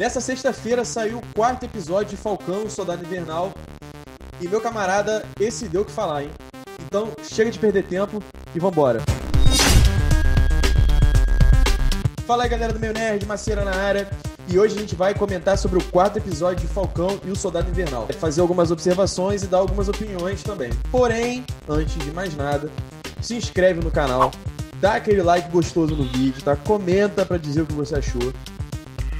Nessa sexta-feira saiu o quarto episódio de Falcão, Soldado Invernal. E meu camarada, esse deu o que falar, hein? Então chega de perder tempo e vambora. Fala aí galera do meu Nerd, Maceira na área. E hoje a gente vai comentar sobre o quarto episódio de Falcão e o Soldado Invernal. Fazer algumas observações e dar algumas opiniões também. Porém, antes de mais nada, se inscreve no canal, dá aquele like gostoso no vídeo, tá? Comenta para dizer o que você achou.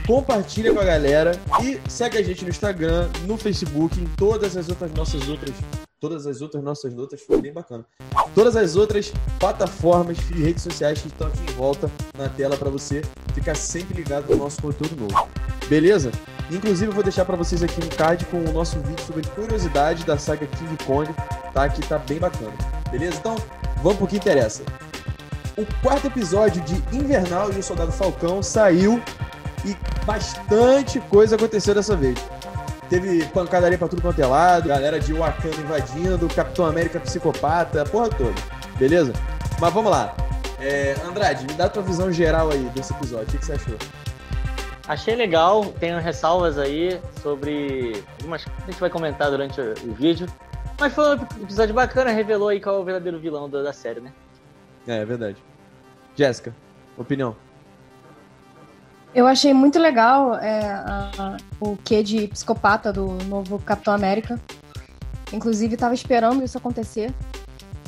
Compartilha com a galera e segue a gente no Instagram, no Facebook, em todas as outras nossas outras todas as outras nossas notas, foi bem bacana. Todas as outras plataformas e redes sociais que estão aqui em volta na tela para você ficar sempre ligado no nosso conteúdo novo. Beleza? Inclusive eu vou deixar para vocês aqui um card com o nosso vídeo sobre curiosidade da saga King Kong, tá? Que tá bem bacana. Beleza? Então, vamos pro que interessa. O quarto episódio de Invernal e o Soldado Falcão saiu e bastante coisa aconteceu dessa vez. Teve pancadaria pra tudo quanto é lado, galera de Wakanda invadindo, Capitão América psicopata, a porra toda. Beleza? Mas vamos lá. É, Andrade, me dá a tua visão geral aí desse episódio. O que, que você achou? Achei legal, tenho ressalvas aí sobre algumas que a gente vai comentar durante o vídeo. Mas foi um episódio bacana, revelou aí qual é o verdadeiro vilão da, série, né? É, é verdade. Jéssica, opinião. Eu achei muito legal é, a, o que de psicopata do novo Capitão América. Inclusive, estava esperando isso acontecer.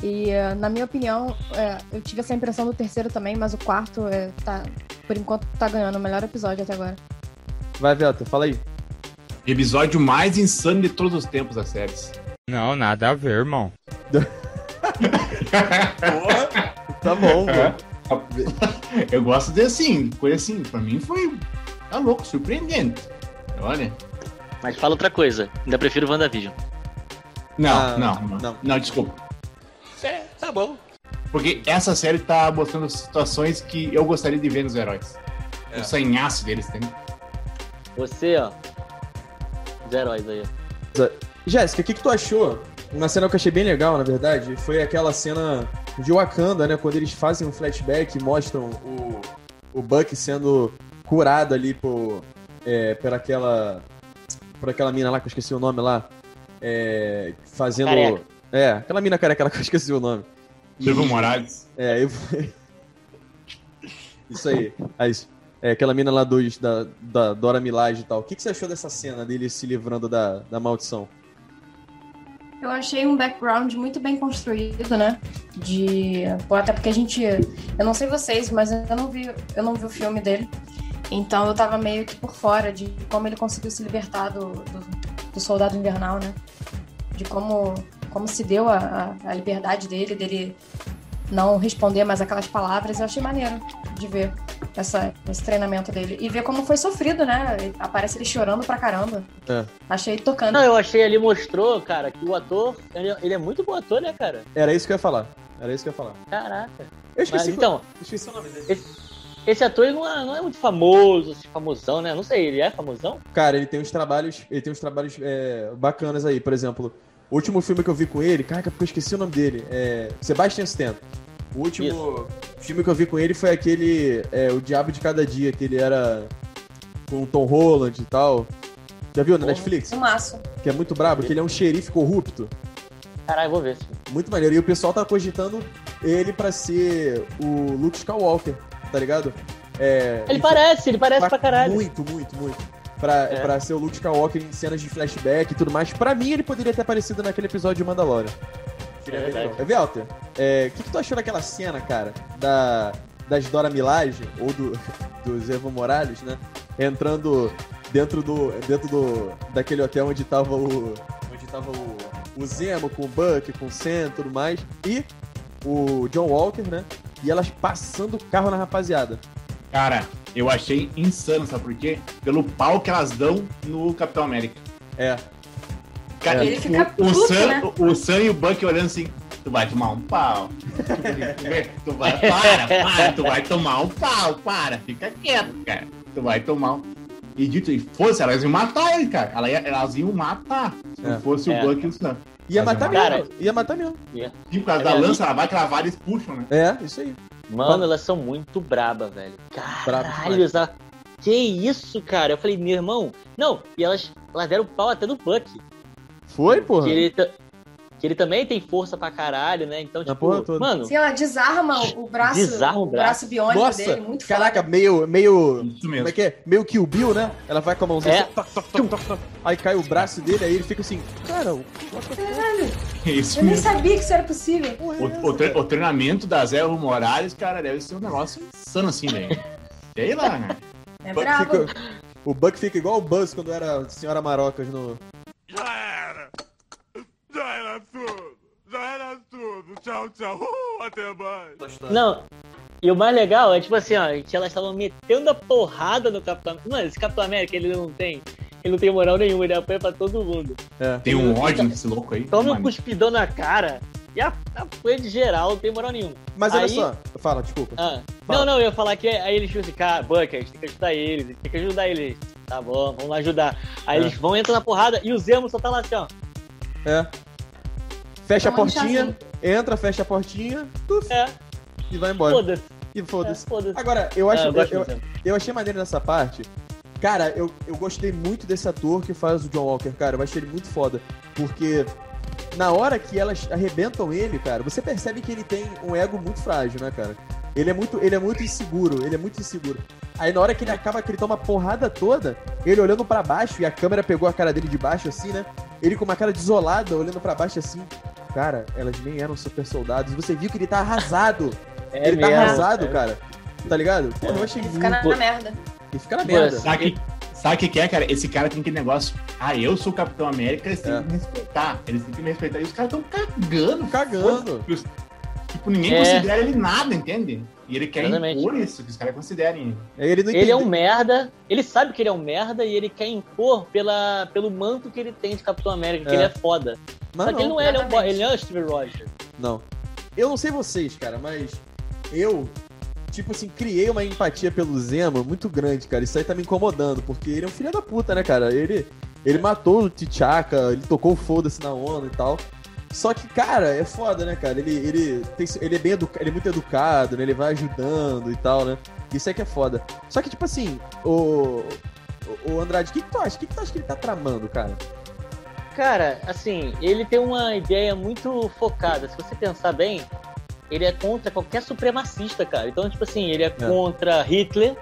E, é, na minha opinião, é, eu tive essa impressão do terceiro também, mas o quarto, é, tá, por enquanto, tá ganhando o melhor episódio até agora. Vai, Velta, fala aí. Episódio mais insano de todos os tempos das séries. Não, nada a ver, irmão. Tá bom, mano. Eu gosto de assim, coisa assim, pra mim foi. Tá louco, surpreendente. Olha. Mas fala outra coisa, ainda prefiro WandaVision. Não, ah, não, não, não, não, desculpa. É, tá bom. Porque essa série tá mostrando situações que eu gostaria de ver nos heróis. É. O sanhaço deles, tem. Você, ó. Os heróis aí. Jéssica, o que, que tu achou? Uma cena que eu achei bem legal, na verdade, foi aquela cena de Wakanda, né? Quando eles fazem um flashback e mostram o, o Buck sendo curado ali por, é, por aquela. Por aquela mina lá, que eu esqueci o nome lá. É, fazendo. Careca. É, aquela mina careca lá que eu esqueci o nome. Evo Morales. É, eu... Isso aí. É isso. É, aquela mina lá dos, da, da Dora Milaje e tal. O que, que você achou dessa cena dele se livrando da, da maldição? Eu achei um background muito bem construído, né? De. Até porque a gente. Eu não sei vocês, mas eu não vi, eu não vi o filme dele. Então eu tava meio que por fora de como ele conseguiu se libertar do, do, do soldado invernal, né? De como, como se deu a, a liberdade dele, dele não responder mais aquelas palavras. Eu achei maneiro de ver essa, esse treinamento dele. E ver como foi sofrido, né? Aparece ele chorando pra caramba. É. Achei tocando. Não, eu achei ali mostrou, cara, que o ator, ele, ele, é muito bom ator, né, cara? Era isso que eu ia falar. Era isso que eu ia falar. Caraca. Eu esqueci. Mas, então, esqueci o nome dele. Esse, esse ator não, é, não é muito famoso, assim, famosão, né? Não sei, ele é famosão? Cara, ele tem uns trabalhos, ele tem uns trabalhos é, bacanas aí. Por exemplo, o último filme que eu vi com ele, caraca, porque eu esqueci o nome dele. É Sebastian Stan. O último Isso. filme que eu vi com ele foi aquele. É, o Diabo de Cada Dia, que ele era com o Tom Holland e tal. Já viu na Netflix? Um maço. Que é muito brabo, que ele é um xerife corrupto. Caralho, vou ver. Muito maneiro. E o pessoal tá cogitando ele pra ser o Luke Skywalker, tá ligado? É, ele parece, ele parece pra caralho. Muito, muito, muito. Pra, é. pra ser o Luke Skywalker em cenas de flashback e tudo mais. Pra mim, ele poderia ter aparecido naquele episódio de Mandalorian. É, Velter, é, o que, que tu achou daquela cena, cara, da, das Dora Milaje, ou do, dos Evo Morales, né? Entrando dentro do. dentro do. daquele hotel onde tava o. onde tava o. o Zemo com o Buck, com o Sam e tudo mais. E o John Walker, né? E elas passando o carro na rapaziada. Cara, eu achei insano, sabe por quê? Pelo pau que elas dão no Capitão América. É, Cara, ele fica o, puto, o, Sam, né? o Sam e o Buck olhando assim, tu vai tomar um pau. tu vai, para, para, tu vai tomar um pau, para, fica quieto, cara. Tu vai tomar um. E dito e fosse, elas iam matar ele, cara. Elas iam matar. Se é. fosse é. o Buck e o Sam. Ia matar mesmo. Cara, ia matar mesmo. Ia. E por causa é da lança, ela vai cravar e eles puxam, né? É, isso aí. Mano, elas são muito brabas, velho. Caralho, que isso, cara? Eu falei, meu irmão, não, e elas, elas deram pau até no Buck. Foi, porra? Que ele, que ele também tem força pra caralho, né? Então, Na tipo, porra toda. mano, Sim, ela desarma o braço, Desarma o o braço biônico Nossa, dele, muito caraca, foda. meio, meio, Isso como é que é? Meio Kill Bill, né? Ela vai com a mãozinha É. assim, toc, toc, toc, toc, toc. aí cai o braço dele, aí ele fica assim, cara, o É isso Eu nem mesmo. sabia que isso era possível. porra é O, o tre- o treinamento da Zé Evo Morales, cara, deve ser um negócio insano assim, velho. Sei lá, né? É O Buck brabo. fica- o Buck fica igual o Buzz quando era Senhora Marocas no... Já era! Já era tudo! Já era tudo! Tchau, tchau! Uh, até mais! Não. E o mais legal é, tipo assim, ó, elas estavam metendo a porrada no Capitão América. Mano, esse Capitão América, ele não tem. Ele não tem moral nenhuma, ele apanha pra todo mundo. É. Tem um ódio nesse louco aí. Toma um cuspidão na cara e a- apanha de geral, não tem moral nenhuma. Mas olha Aí- só, fala, desculpa. Ah, Fala. não, não, eu ia falar que aí eles ficam assim, cara, Buck, a gente tem que ajudar eles, a gente tem que ajudar eles. Tá bom, vamos lá ajudar. Aí É. eles vão, entram na porrada e o Zemo só tá lá assim, ó. É. Fecha a um portinha, chazinho. entra, fecha a portinha, tuf, É, e vai embora. foda-se. E É, foda-se. foda-se. Agora, eu acho, eu gosto eu, Zemo. eu achei maneiro nessa parte. Cara, eu, eu gostei muito desse ator que faz o John Walker, cara. Eu achei ele muito foda. Porque na hora que elas arrebentam ele, cara, você percebe que ele tem um ego muito frágil, né, cara? Ele é muito, ele é muito inseguro, ele é muito inseguro. Aí na hora que ele acaba, que ele toma a porrada toda, ele olhando pra baixo e a câmera pegou a cara dele de baixo assim, né? Ele com uma cara desolada, olhando pra baixo assim. Cara, elas nem eram super soldados. Você viu que ele tá arrasado. É ele tá mesmo, arrasado, é. cara. Tá ligado? Pô, eu achei Ele muito. fica na, Pô. na merda. Ele fica na Pô, merda. Sabe o que, que que é, cara? Esse cara tem aquele negócio. Ah, eu sou o Capitão América, eles têm É. que me respeitar. Eles têm que me respeitar. E os caras estão cagando. Cagando. Tipo, ninguém É. considera ele nada, entende? E ele quer Exatamente. impor isso, que os caras considerem. Ele não Ele é um merda, ele sabe que ele é um merda e ele quer impor pela, pelo manto que ele tem de Capitão América, que É. ele é foda. Mas Só que ele não, não é, ele, é um ele não é o Steve Rogers. não. Eu não sei vocês, cara, mas eu, tipo assim, criei uma empatia pelo Zemo muito grande, cara. Isso aí tá me incomodando, porque ele é um filho da puta, né, cara? Ele, ele matou o T'Chaka, ele tocou o foda-se na ONU e tal. Só que, cara, é foda, né, cara? Ele, ele, tem, ele, é bem educa, ele é muito educado, né? Ele vai ajudando e tal, né? Isso aí que é foda. Só que, tipo assim, o, o, o Andrade, o que, que tu acha? O que, que tu acha que ele tá tramando, cara? Cara, assim, ele tem uma ideia muito focada. Se você pensar bem, ele é contra qualquer supremacista, cara. Então, tipo assim, ele é, contra Hitler,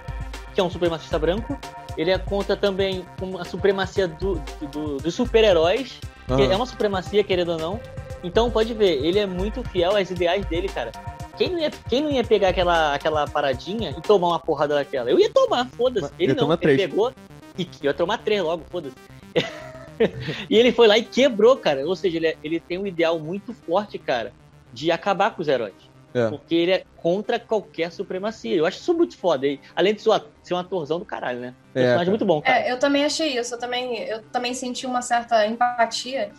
que é um supremacista branco. Ele é contra também a supremacia do, do- dos super-heróis, que Aham. é uma supremacia, querendo ou não. Então, pode ver, ele é muito fiel aos ideais dele, cara. Quem não ia, quem não ia pegar aquela, aquela paradinha e tomar uma porrada daquela? Eu ia tomar, foda-se. Ele ia não, ele três. pegou e eu ia tomar três logo, foda-se. e ele foi lá e quebrou, cara. Ou seja, ele, é- ele tem um ideal muito forte, cara, de acabar com os heróis. É. Porque ele é contra qualquer supremacia. Eu acho isso muito foda. E, além de ser um atorzão do caralho, né? É, Personagem cara. muito bom, cara. É, eu também achei isso. Eu também, eu também senti uma certa empatia.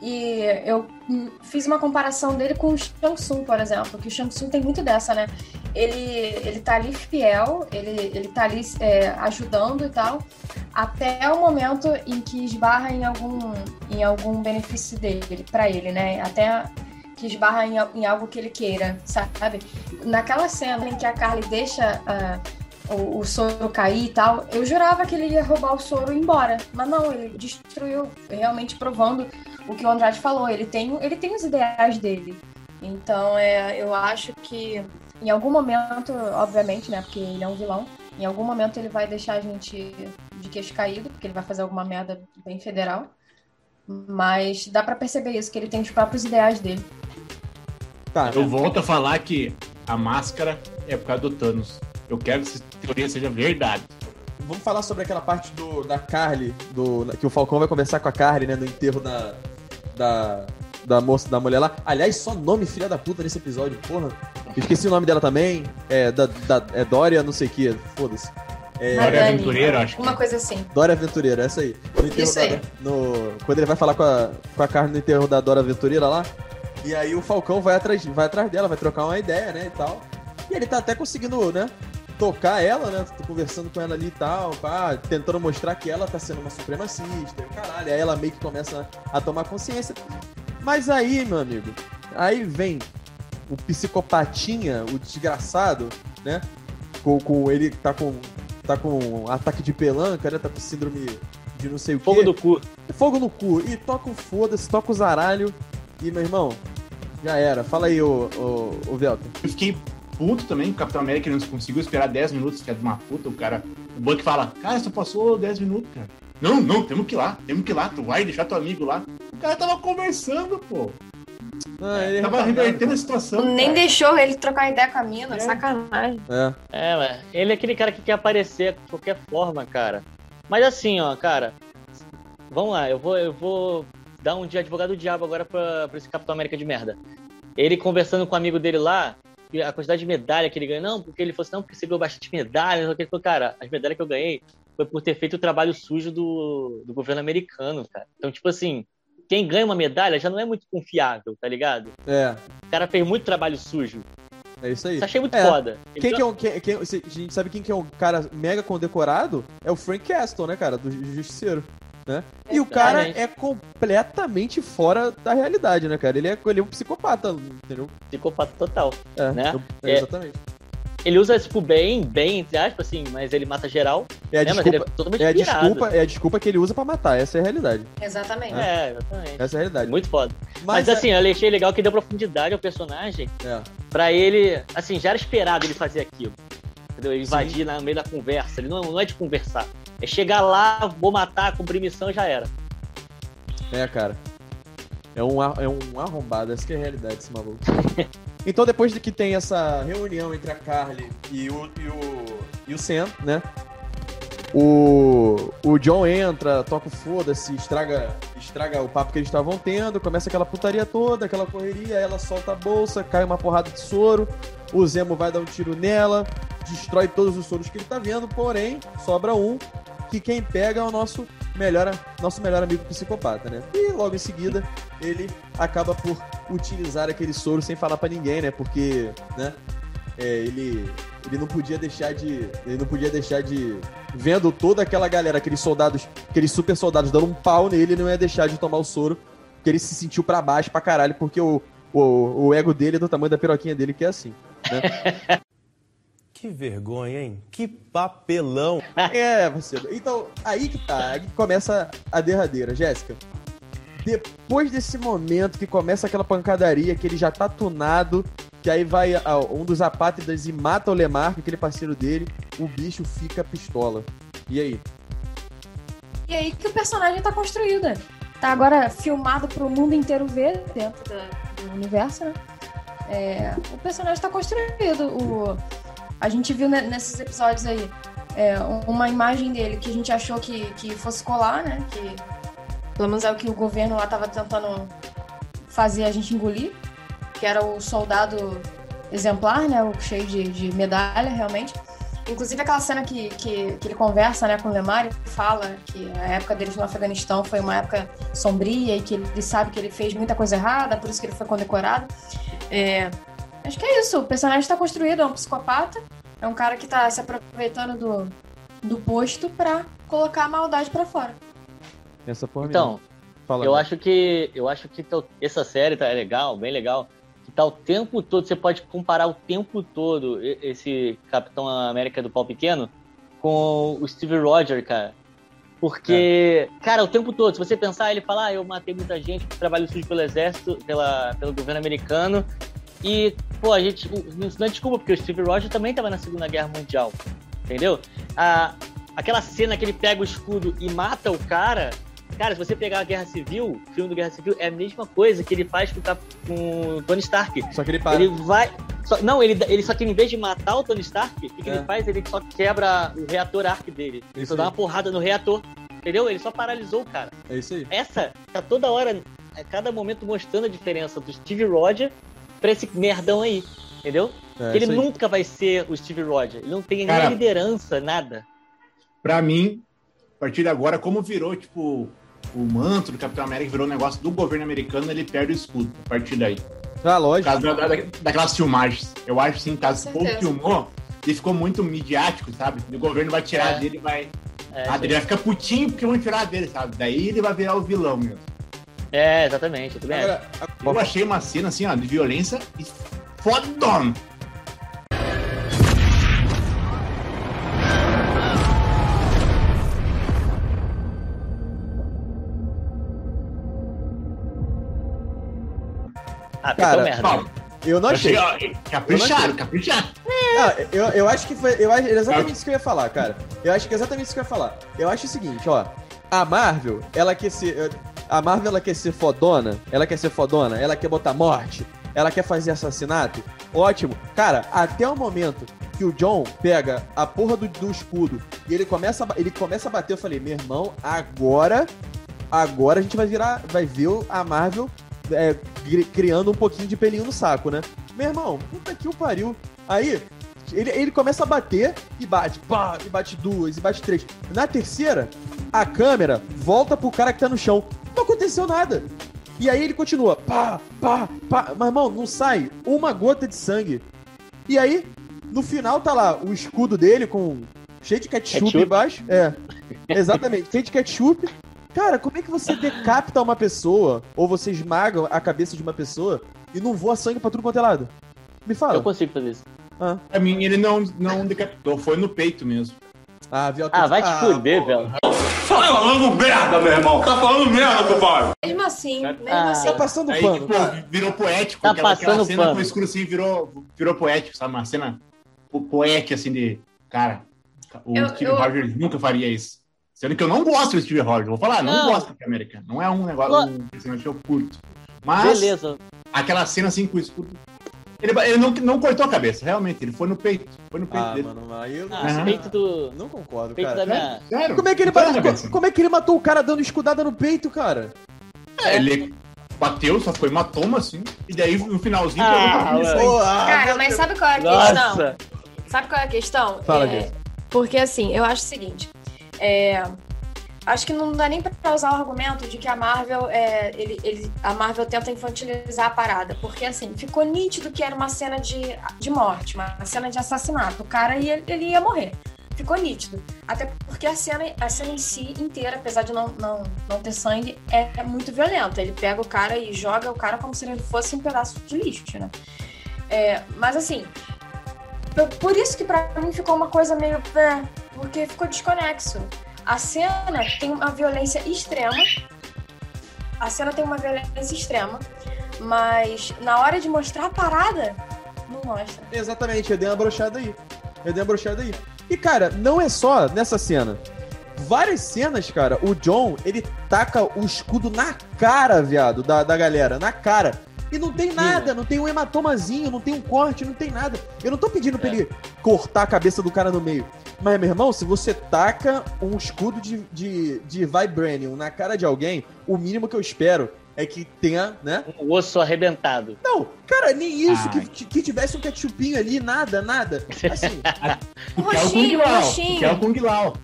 E eu fiz uma comparação dele com o Shang Tsung, por exemplo, que o Shang Tsung tem muito dessa, né? Ele, ele tá ali fiel, ele, ele tá ali é, ajudando e tal, até o momento em que esbarra em algum, em algum benefício dele, pra ele, né? Até que esbarra em, em algo que ele queira, sabe? Naquela cena em que a Carly deixa ah, o, o soro cair e tal, eu jurava que ele ia roubar o soro e ir embora. Mas não, ele destruiu, realmente provando o que o Andrade falou. Ele tem, ele tem os ideais dele. Então, é, eu acho que em algum momento, obviamente, né, porque ele é um vilão, em algum momento ele vai deixar a gente de queixo caído, porque ele vai fazer alguma merda bem federal. Mas dá pra perceber isso, que ele tem os próprios ideais dele. Tá, Eu volto a falar que a máscara é por causa do Thanos. Eu quero que essa teoria seja verdade. Vamos falar sobre aquela parte do, da Carly, do, que o Falcão vai conversar com a Carly, né, no enterro da, da, da moça, da mulher lá. Aliás, só nome filha da puta nesse episódio, porra. Esqueci o nome dela também. É, da, da, é Dória, não sei o que, foda-se. É, Dória Aventureira, acho que Uma é. coisa assim. Dória Aventureira, essa aí. Isso da- aí. no- quando ele vai falar com a, com a Carly no enterro da Dora Aventureira lá. E aí o Falcão vai atrás, vai atrás dela, vai trocar uma ideia, né, e tal. E ele tá até conseguindo, né, tocar ela, né, tô conversando com ela ali e tal, pá, tentando mostrar que ela tá sendo uma supremacista, e o caralho. Aí ela meio que começa a tomar consciência. Mas aí, meu amigo, aí vem o psicopatinha, o desgraçado, né, com, com ele tá com tá com um ataque de pelanca, né? Tá com síndrome de não sei o Fogo quê. do cu. Fogo no cu. E toca o foda-se, toca o zaralho. E, meu irmão, já era. Fala aí, ô, ô, ô Velton. Eu fiquei puto também, o Capitão América não conseguiu esperar 10 minutos, que é de uma puta. O cara, o Buck fala, cara, só passou 10 minutos, cara. Não, não, temos que ir lá, temos que ir lá, tu vai deixar teu amigo lá. O cara tava conversando, pô. Ah, ele é Tava retardado, revertendo a situação. Nem cara. deixou ele trocar ideia com a mina, É. sacanagem. É. É, mas ele é aquele cara que quer aparecer de qualquer forma, cara. Mas assim, ó, cara. Vamos lá, eu vou, eu vou dar um de advogado do diabo agora pra, pra esse Capitão América de merda. Ele conversando com o amigo dele lá, e a quantidade de medalha que ele ganhou, não, porque ele falou assim, não, porque você ganhou bastante medalha, não sei o que. Ele falou, cara, as medalhas que eu ganhei foi por ter feito o trabalho sujo do, do governo americano, cara. Então, tipo assim, quem ganha uma medalha já não é muito confiável, tá ligado? É, O cara fez muito trabalho sujo. é isso aí. Isso achei muito É. foda. Quem deu- que é um, quem, quem- a gente sabe quem que é um cara mega condecorado? É o Frank Castle, né, cara? Do Justiceiro. Né? E o cara é completamente fora da realidade, né, cara? Ele é, ele é um psicopata, entendeu? psicopata total. É, Né? é, É. exatamente. Ele usa isso pro bem, bem, entre aspas, assim, mas ele mata geral. É a, né? Mas ele desculpa, é totalmente é, a desculpa, é a desculpa que ele usa pra matar, essa é a realidade. Exatamente. É, exatamente. Essa é a realidade. Muito foda. Mas, Mas, é- assim, eu achei legal que deu profundidade ao personagem é, pra ele. Assim, já era esperado ele fazer aquilo. Entendeu? Ele invadir no meio da conversa. Ele não, não é de conversar. É chegar lá, vou matar, cumprir missão já era. É, cara. É um, é um arrombado, essa que é a realidade desse maluco. então, depois de que tem essa reunião entre a Carly e o, e o, e o Sam, né? O, o John entra, toca o foda-se, estraga, estraga o papo que eles estavam tendo, começa aquela putaria toda, aquela correria, ela solta a bolsa, cai uma porrada de soro, o Zemo vai dar um tiro nela, destrói todos os soros que ele tá vendo, porém, sobra um, que quem pega é o nosso melhor, nosso melhor amigo psicopata, né? E logo em seguida ele acaba por utilizar aquele soro sem falar pra ninguém, né? Porque, né? é, ele ele não podia deixar de ele não podia deixar de vendo toda aquela galera, aqueles soldados, aqueles super soldados dando um pau nele, ele não ia deixar de tomar o soro, porque ele se sentiu pra baixo pra caralho, porque o, o, o ego dele é do tamanho da piroquinha dele, que é assim. Que vergonha, hein? Que papelão. É, parceiro. Então, aí que tá, aí que começa a derradeira, Jéssica. Depois desse momento que começa aquela pancadaria, que ele já tá tunado, que aí vai ah, um dos apátridas e mata o Lemarco, aquele parceiro dele, o bicho fica pistola. E aí? E aí que o personagem tá construído. né? Tá agora filmado pro mundo inteiro ver dentro da- do universo, né? É, o personagem tá construído. O, a gente viu ne- nesses episódios aí é, um- uma imagem dele que a gente achou que, que fosse colar, né? Que pelo menos é o que o governo lá tava tentando fazer a gente engolir. Que era o soldado exemplar, né? O cheio de, de medalha, realmente. Inclusive aquela cena que, que, que ele conversa né, com o Lemar e fala que a época deles no Afeganistão foi uma época sombria e que ele sabe que ele fez muita coisa errada, por isso que ele foi condecorado. É, acho que é isso, o personagem está construído, é um psicopata, é um cara que está se aproveitando do, do posto pra colocar a maldade pra fora. Essa Então, mesmo. Fala, eu né? acho que. Eu acho que essa série tá legal, bem legal. Que tá o tempo todo. Você pode comparar o tempo todo esse Capitão América do pau pequeno com o Steve Rogers, cara. Porque, cara, o tempo todo, se você pensar, ele fala, ah, eu matei muita gente, trabalho sujo pelo exército, pela, pelo governo americano. E, pô, a gente. não é desculpa, porque o Steve Rogers também tava na Segunda Guerra Mundial. Entendeu? A, aquela cena que ele pega o escudo e mata o cara. Cara, se você pegar a Guerra Civil, o filme do Guerra Civil, é a mesma coisa que ele faz com, o Tony Stark. Só que ele para. Ele vai. só- não, ele, ele só que em vez de matar o Tony Stark, o que, que É. ele faz? Ele só quebra o reator arc dele. Ele Isso só dá aí. uma porrada no reator. Entendeu? Ele só paralisou o cara. É isso aí. Essa tá toda hora, a cada momento mostrando a diferença do Steve Rogers pra esse merdão aí. Entendeu? É, ele nunca vai ser o Steve Rogers. Ele não tem nem Cara, a liderança, nada. Pra mim, a partir de agora, como virou, tipo, o manto do Capitão América virou um negócio do governo americano, ele perde o escudo a partir daí. Ah, Por lógico. causa da, da- daquelas filmagens. Eu acho sim, caso Com o povo certeza. filmou, ele ficou muito midiático, sabe? E o governo vai tirar É. dele e vai. É, ah, ele vai ficar putinho porque vão tirar dele, sabe? Daí ele vai virar o vilão mesmo. é, exatamente. Eu. Agora, Eu achei uma cena assim, ó, de violência e fodona. Ah, Cara, merda. Paulo, Eu não achei. achei- Capricharam, capricharam. Ah, eu, eu acho que foi. Eu acho exatamente isso que eu ia falar, cara. Eu acho que é exatamente isso que eu ia falar. Eu acho o seguinte, ó. A Marvel, ela quer ser. A Marvel ela quer ser fodona. Ela quer ser fodona. Ela quer botar morte. Ela quer fazer assassinato. Ótimo. Cara, até o momento que o John pega a porra do, do escudo e ele começa, a, ele começa a bater, eu falei, meu irmão, agora. Agora a gente vai virar. Vai ver o- a Marvel é, cri- criando um pouquinho de pelinho no saco, né? Meu irmão, puta que o pariu. Aí, ele, ele começa a bater e bate, pá, e bate duas, e bate três. Na terceira, a câmera volta pro cara que tá no chão. Não aconteceu nada. E aí ele continua, pá, pá, pá. Mas, irmão, não sai uma gota de sangue. E aí, no final tá lá o escudo dele com cheio de ketchup, Ketchup? embaixo. É, exatamente, cheio de ketchup. Cara, como é que você decapita uma pessoa, ou você esmaga a cabeça de uma pessoa e não voa sangue pra tudo quanto é lado? Me fala. Eu consigo fazer isso. Ah, Pra mim, ele não, não decapitou, foi no peito mesmo. ah, viu? Ah, vai te Ah, fuder, velho. Tá falando merda, meu irmão. Tá falando merda, compadre. Mesmo assim, mesmo Ah. assim. Tá passando Aí, pano. tipo, virou poético. Tá aquela, aquela passando cena pano. com o escuro assim virou, virou poético, sabe? Uma cena po- poética, assim, de... Cara, o Eu- Steve eu- Rogers nunca faria isso. Sendo que eu não gosto do Steve Rogers. Vou falar, não, Não. gosto do América. Não é um negócio, Lo- um personagem que eu curto. Mas, Beleza. aquela cena assim com o escudo... Ele, ele não, não cortou a cabeça, realmente. Ele foi no peito. Foi no peito Ah, dele. mano, aí eu não, Ah, peito do. não concordo, Peito cara. da minha. Sério? Como é que ele matou, cabeça. como é que ele matou o cara dando escudada no peito, cara? É, Ele bateu, só foi uma toma, assim. E daí, no finalzinho, Ah, pegou ah, Cara, mas sabe qual é a questão? Nossa! Sabe qual é a questão? Fala, é. Porque assim, eu acho o seguinte. É, acho que não dá nem pra usar o argumento de que a Marvel, é, ele, ele- a Marvel tenta infantilizar a parada. Porque assim, ficou nítido que era uma cena de, de morte, uma cena de assassinato. O cara ia, ele ia morrer. Ficou nítido. Até porque a cena, a cena em si inteira, apesar de não, não, não ter sangue, é, é muito violenta. Ele pega o cara e joga o cara como se ele fosse um pedaço de lixo, né? É, mas assim, por- por isso que pra mim ficou uma coisa meio. é, porque ficou desconexo. A cena tem uma violência extrema. A cena tem uma violência extrema. Mas na hora de mostrar a parada, não mostra. Exatamente, eu dei uma brochada aí. Eu dei uma brochada aí. E, cara, não é só nessa cena. Várias cenas, cara, o John, ele taca o escudo na cara, viado, da, da galera, na cara. E não tem nada, não tem um hematomazinho, não tem um corte, não tem nada. Eu não tô pedindo pra ele cortar a cabeça do cara no meio. Mas, meu irmão, se você taca um escudo de, de, de Vibranium na cara de alguém, o mínimo que eu espero é que tenha, né? Um osso arrebentado. Não, cara, nem isso, que, que tivesse um ketchupinho ali, nada, nada. Assim, Que é o Kung roxinho, um Lao. roxinho. Que é o Kung Lao.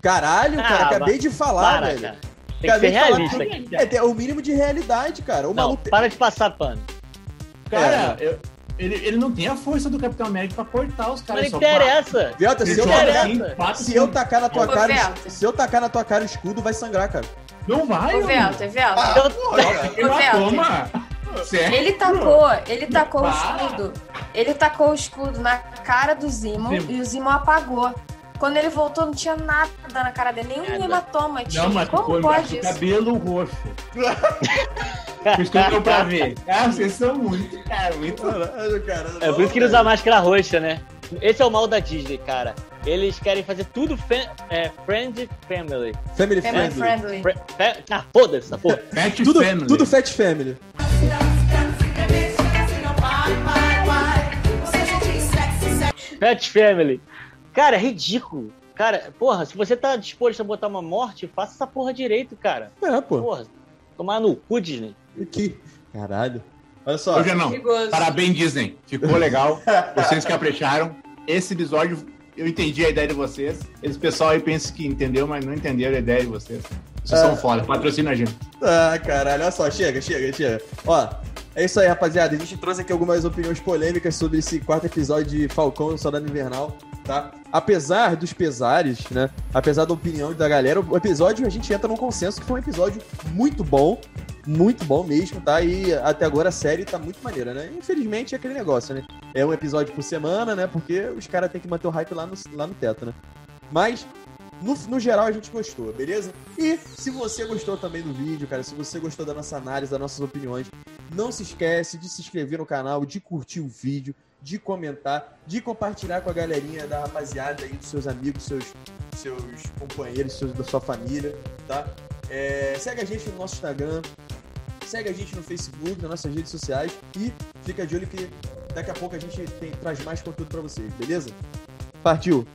caralho, cara, Ah, acabei de falar, Para, velho. cara. Tem que ser realista que-. É, tem o mínimo de realidade, cara. O Não, maluco. para de passar pano. Cara, eu- ele, ele não tem a força do Capitão América pra cortar os Não caras. só interessa. Viota, se eu, tacar, se eu tacar na tua Ô, cara. Se eu tacar na tua cara o escudo, vai sangrar, cara. Não vai, Ô. Eu-. Toma. Sério? Ele tacou, ele tacou o escudo. Ele tacou o escudo na cara do Zimo Zimo. e o Zimo apagou. Quando ele voltou, não tinha nada na cara dele, nenhum Nada. hematoma tinha. Não, mas Como ficou pode isso? cabelo roxo. Deu pra ver. Ah, vocês são muito, cara, muito... Caralho, cara. É por isso que ele usa máscara roxa, né? Esse é o mal da Disney, cara. Eles querem fazer tudo é, friend family. Family Family friendly. friendly. Fre- ah, foda-se essa porra. Fat Tudo, family. tudo Fat Family. Pet family. Cara, é ridículo. Cara, porra, se você tá disposto a botar uma morte, faça essa porra direito, cara. É, pô. Porra, tomar no cu, Disney. Que. Caralho. Olha só. Hoje não. Perigoso. Parabéns, Disney. Ficou legal. Vocês capricharam. Esse episódio, eu entendi a ideia de vocês. Esse pessoal aí pensa que entendeu, mas não entenderam a ideia de vocês. Vocês É. são foda. Patrocina a gente. Ah, caralho, olha só, chega, chega, chega. Ó, é isso aí, rapaziada. A gente trouxe aqui algumas opiniões polêmicas sobre esse quarto episódio de Falcão e Soldado Invernal, tá? Apesar dos pesares, né? Apesar da opinião da galera, o episódio a gente entra num consenso que foi um episódio muito bom, muito bom mesmo, tá? E até agora a série tá muito maneira, né? Infelizmente é aquele negócio, né? É um episódio por semana, né? Porque os caras têm que manter o hype lá no, lá no teto, né? Mas no, no geral a gente gostou, beleza? E se você gostou também do vídeo, cara, se você gostou da nossa análise, das nossas opiniões, Não se esquece de se inscrever no canal, de curtir o vídeo, de comentar, de compartilhar com a galerinha da rapaziada aí, dos seus amigos, seus, seus companheiros, seus, da sua família, tá? É, segue a gente no nosso Instagram, segue a gente no Facebook, nas nossas redes sociais e fica de olho que daqui a pouco a gente tem- traz mais conteúdo pra vocês, beleza? Partiu!